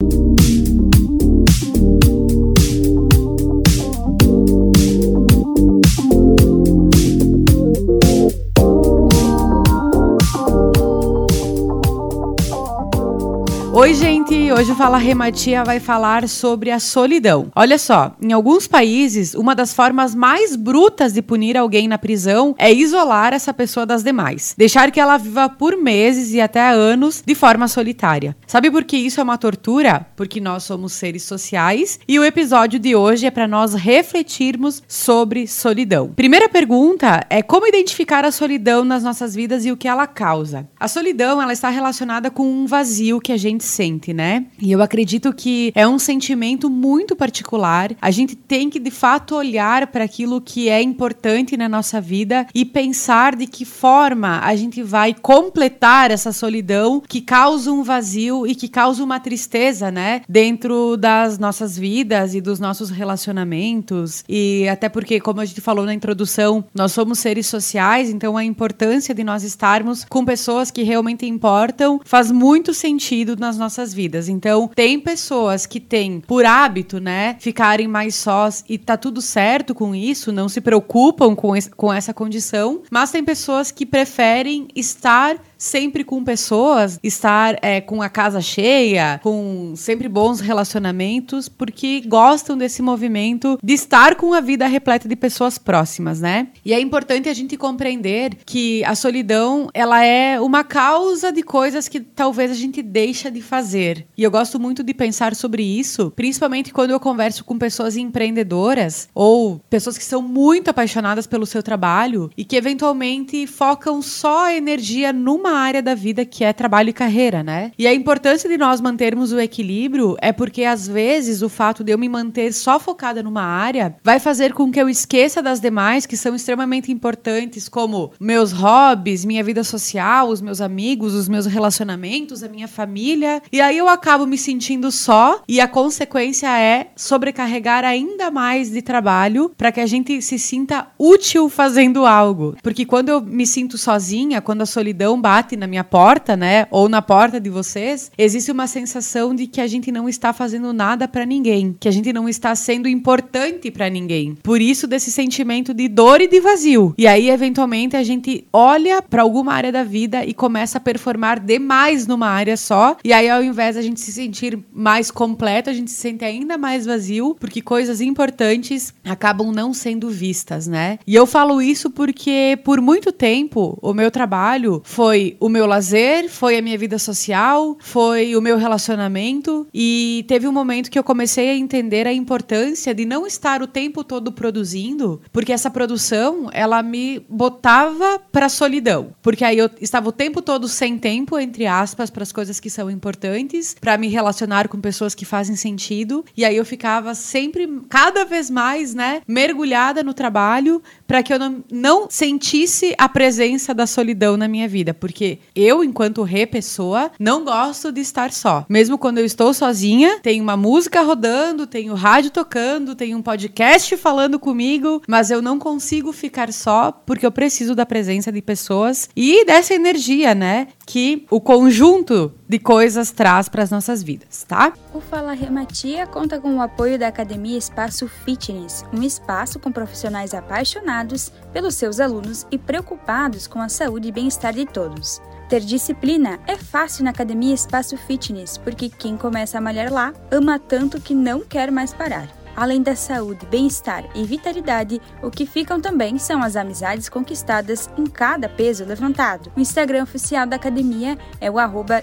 Thank you Oi, gente! Hoje o Fala Rematia vai falar sobre a solidão. Olha só, em alguns países, uma das formas mais brutas de punir alguém na prisão é isolar essa pessoa das demais. Deixar que ela viva por meses e até anos de forma solitária. Sabe por que isso é uma tortura? Porque nós somos seres sociais e o episódio de hoje é para nós refletirmos sobre solidão. Primeira pergunta é como identificar a solidão nas nossas vidas e o que ela causa. A solidão, ela está relacionada com um vazio que a gente sente, né? E eu acredito que é um sentimento muito particular. A gente tem que de fato olhar para aquilo que é importante na nossa vida e pensar de que forma a gente vai completar essa solidão que causa um vazio e que causa uma tristeza, né? Dentro das nossas vidas e dos nossos relacionamentos. E até porque, como a gente falou na introdução, nós somos seres sociais, então a importância de nós estarmos com pessoas que realmente importam faz muito sentido nas nossas vidas. Então, tem pessoas que têm por hábito, né, ficarem mais sós e tá tudo certo com isso, não se preocupam com, esse, com essa condição, mas tem pessoas que preferem estar sempre com pessoas, estar é, com a casa cheia, com sempre bons relacionamentos, porque gostam desse movimento de estar com a vida repleta de pessoas próximas, né? E é importante a gente compreender que a solidão, ela é uma causa de coisas que talvez a gente deixa de fazer. E eu gosto muito de pensar sobre isso, principalmente quando eu converso com pessoas empreendedoras ou pessoas que são muito apaixonadas pelo seu trabalho e que eventualmente focam só a energia numa uma área da vida que é trabalho e carreira, né? E a importância de nós mantermos o equilíbrio é porque às vezes o fato de eu me manter só focada numa área vai fazer com que eu esqueça das demais que são extremamente importantes, como meus hobbies, minha vida social, os meus amigos, os meus relacionamentos, a minha família. E aí eu acabo me sentindo só e a consequência é sobrecarregar ainda mais de trabalho para que a gente se sinta útil fazendo algo. Porque quando eu me sinto sozinha, quando a solidão bate na minha porta, né, ou na porta de vocês, existe uma sensação de que a gente não está fazendo nada para ninguém, que a gente não está sendo importante para ninguém. Por isso desse sentimento de dor e de vazio. E aí eventualmente a gente olha para alguma área da vida e começa a performar demais numa área só, e aí ao invés de a gente se sentir mais completo, a gente se sente ainda mais vazio, porque coisas importantes acabam não sendo vistas, né? E eu falo isso porque por muito tempo o meu trabalho foi o meu lazer, foi a minha vida social, foi o meu relacionamento e teve um momento que eu comecei a entender a importância de não estar o tempo todo produzindo, porque essa produção, ela me botava para solidão, porque aí eu estava o tempo todo sem tempo entre aspas para as coisas que são importantes, para me relacionar com pessoas que fazem sentido, e aí eu ficava sempre cada vez mais, né, mergulhada no trabalho para que eu não, não sentisse a presença da solidão na minha vida, porque eu, enquanto re pessoa, não gosto de estar só. Mesmo quando eu estou sozinha, tem uma música rodando, tem o rádio tocando, tem um podcast falando comigo, mas eu não consigo ficar só porque eu preciso da presença de pessoas e dessa energia, né? Que o conjunto de coisas traz para as nossas vidas, tá? O Fala Rematia conta com o apoio da Academia Espaço Fitness, um espaço com profissionais apaixonados pelos seus alunos e preocupados com a saúde e bem-estar de todos. Ter disciplina é fácil na Academia Espaço Fitness, porque quem começa a malhar lá ama tanto que não quer mais parar. Além da saúde, bem-estar e vitalidade, o que ficam também são as amizades conquistadas em cada peso levantado. O Instagram oficial da academia é o arroba.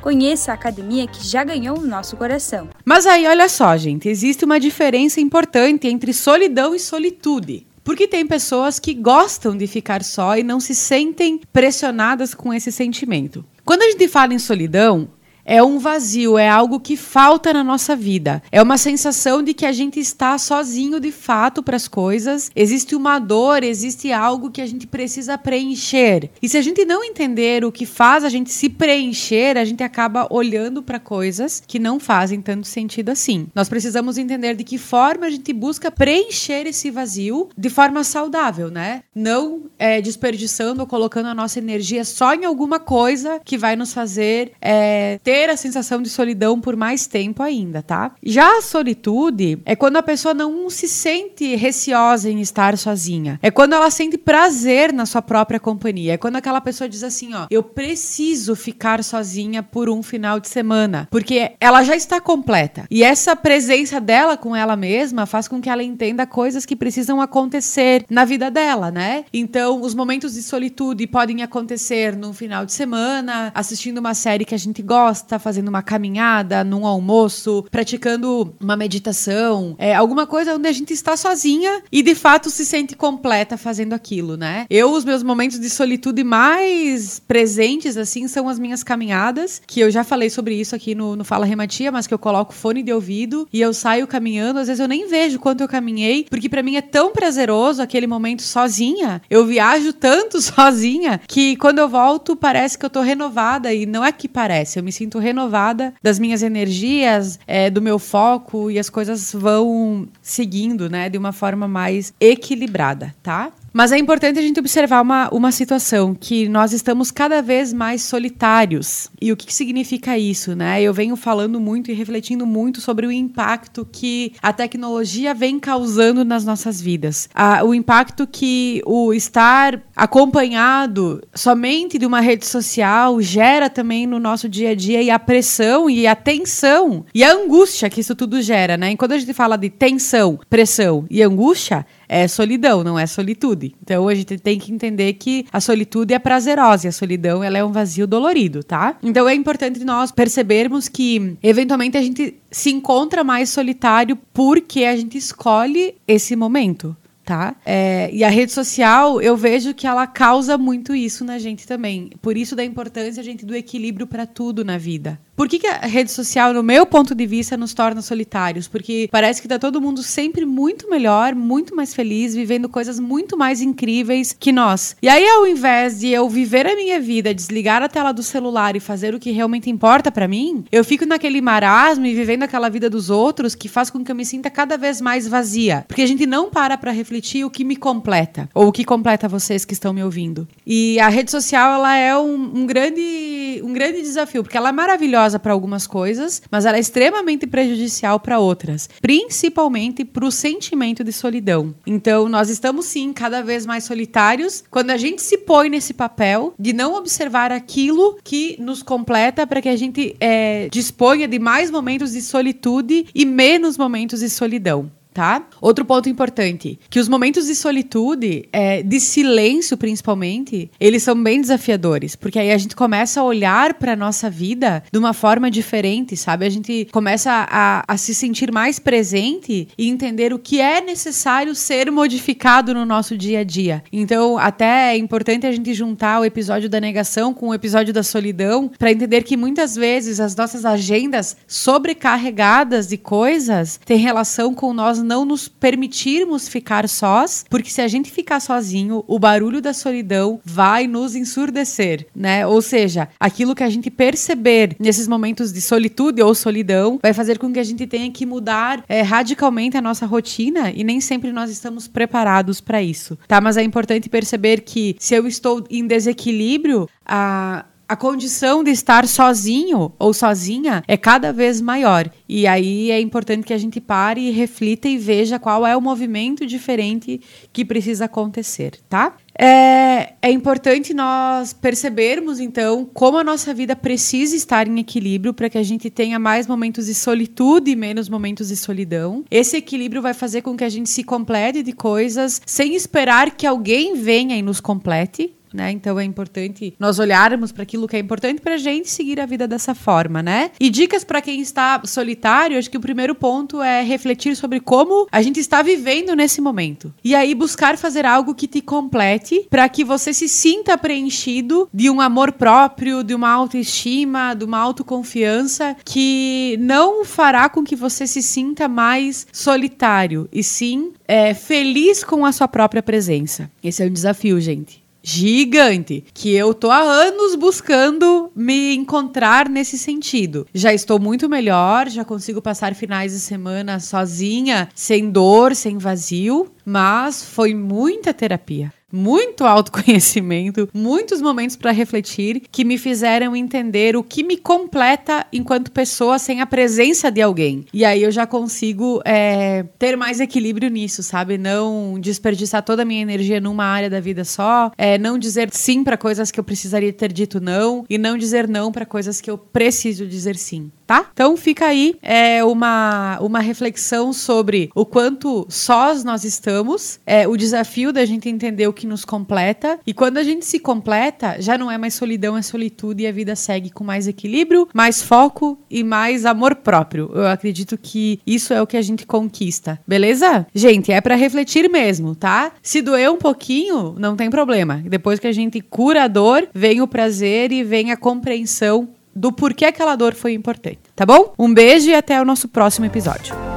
Conheça a academia que já ganhou o nosso coração. Mas aí, olha só, gente, existe uma diferença importante entre solidão e solitude. Porque tem pessoas que gostam de ficar só e não se sentem pressionadas com esse sentimento. Quando a gente fala em solidão, é um vazio, é algo que falta na nossa vida. É uma sensação de que a gente está sozinho de fato para as coisas. Existe uma dor, existe algo que a gente precisa preencher. E se a gente não entender o que faz a gente se preencher, a gente acaba olhando para coisas que não fazem tanto sentido assim. Nós precisamos entender de que forma a gente busca preencher esse vazio de forma saudável, né? Não é, desperdiçando ou colocando a nossa energia só em alguma coisa que vai nos fazer é, ter a sensação de solidão por mais tempo ainda, tá? Já a solitude é quando a pessoa não se sente receosa em estar sozinha. É quando ela sente prazer na sua própria companhia. É quando aquela pessoa diz assim, ó, eu preciso ficar sozinha por um final de semana, porque ela já está completa. E essa presença dela com ela mesma faz com que ela entenda coisas que precisam acontecer na vida dela, né? Então, os momentos de solitude podem acontecer no final de semana, assistindo uma série que a gente gosta, fazendo uma caminhada, num almoço, praticando uma meditação, é, alguma coisa onde a gente está sozinha e de fato se sente completa fazendo aquilo, né? Eu, os meus momentos de solitude mais presentes, assim, são as minhas caminhadas, que eu já falei sobre isso aqui no, no Fala Rematia, mas que eu coloco fone de ouvido e eu saio caminhando, às vezes eu nem vejo quanto eu caminhei, porque para mim é tão prazeroso aquele momento sozinha. Eu viajo tanto sozinha que quando eu volto parece que eu tô renovada e não é que parece, eu me sinto renovada das minhas energias, é, do meu foco e as coisas vão seguindo, né, de uma forma mais equilibrada, tá? Mas é importante a gente observar uma, uma situação que nós estamos cada vez mais solitários. E o que, que significa isso, né? Eu venho falando muito e refletindo muito sobre o impacto que a tecnologia vem causando nas nossas vidas. Ah, o impacto que o estar acompanhado somente de uma rede social gera também no nosso dia a dia e a pressão e a tensão e a angústia que isso tudo gera, né? E quando a gente fala de tensão, pressão e angústia, é solidão, não é solitude. Então a gente tem que entender que a solitude é prazerosa e a solidão ela é um vazio dolorido, tá? Então é importante nós percebermos que eventualmente a gente se encontra mais solitário porque a gente escolhe esse momento tá? É, e a rede social, eu vejo que ela causa muito isso na gente também. Por isso da importância, gente, do equilíbrio para tudo na vida. Por que, que, a rede social, no meu ponto de vista, nos torna solitários? Porque parece que tá todo mundo sempre muito melhor, muito mais feliz, vivendo coisas muito mais incríveis que nós. E aí, ao invés de eu viver a minha vida, desligar a tela do celular e fazer o que realmente importa para mim, eu fico naquele marasmo e vivendo aquela vida dos outros que faz com que eu me sinta cada vez mais vazia. Porque a gente não para pra refletir o que me completa, ou o que completa vocês que estão me ouvindo. E a rede social, ela é um, um grande, um grande desafio, porque ela é maravilhosa para algumas coisas, mas ela é extremamente prejudicial para outras, principalmente para o sentimento de solidão. Então, nós estamos sim cada vez mais solitários quando a gente se põe nesse papel de não observar aquilo que nos completa para que a gente é, disponha de mais momentos de solitude e menos momentos de solidão tá? Outro ponto importante, que os momentos de solitude, é, de silêncio principalmente, eles são bem desafiadores, porque aí a gente começa a olhar para nossa vida de uma forma diferente, sabe? A gente começa a, a se sentir mais presente e entender o que é necessário ser modificado no nosso dia a dia. Então, até é importante a gente juntar o episódio da negação com o episódio da solidão para entender que muitas vezes as nossas agendas sobrecarregadas de coisas têm relação com nós não nos permitirmos ficar sós, porque se a gente ficar sozinho, o barulho da solidão vai nos ensurdecer, né? Ou seja, aquilo que a gente perceber nesses momentos de solitude ou solidão vai fazer com que a gente tenha que mudar é, radicalmente a nossa rotina e nem sempre nós estamos preparados para isso, tá? Mas é importante perceber que se eu estou em desequilíbrio, a a condição de estar sozinho ou sozinha é cada vez maior. E aí é importante que a gente pare e reflita e veja qual é o movimento diferente que precisa acontecer, tá? É, é importante nós percebermos, então, como a nossa vida precisa estar em equilíbrio para que a gente tenha mais momentos de solitude e menos momentos de solidão. Esse equilíbrio vai fazer com que a gente se complete de coisas sem esperar que alguém venha e nos complete, né? Então é importante nós olharmos para aquilo que é importante para a gente seguir a vida dessa forma, né? E dicas para quem está solitário, acho que o primeiro ponto é refletir sobre como a gente está vivendo nesse momento. E aí buscar fazer algo que te complete para que você se sinta preenchido de um amor próprio, de uma autoestima, de uma autoconfiança que não fará com que você se sinta mais solitário e sim é, feliz com a sua própria presença. Esse é o desafio, gente gigante que eu tô há anos buscando me encontrar nesse sentido. Já estou muito melhor, já consigo passar finais de semana sozinha, sem dor, sem vazio, mas foi muita terapia. Muito autoconhecimento, muitos momentos para refletir que me fizeram entender o que me completa enquanto pessoa sem a presença de alguém. E aí eu já consigo é, ter mais equilíbrio nisso, sabe? Não desperdiçar toda a minha energia numa área da vida só, é, não dizer sim para coisas que eu precisaria ter dito não e não dizer não para coisas que eu preciso dizer sim tá? Então fica aí é, uma, uma reflexão sobre o quanto sós nós estamos, é, o desafio da gente entender o que nos completa, e quando a gente se completa, já não é mais solidão, é solitude, e a vida segue com mais equilíbrio, mais foco e mais amor próprio. Eu acredito que isso é o que a gente conquista, beleza? Gente, é para refletir mesmo, tá? Se doer um pouquinho, não tem problema. Depois que a gente cura a dor, vem o prazer e vem a compreensão do porquê aquela dor foi importante, tá bom? Um beijo e até o nosso próximo episódio.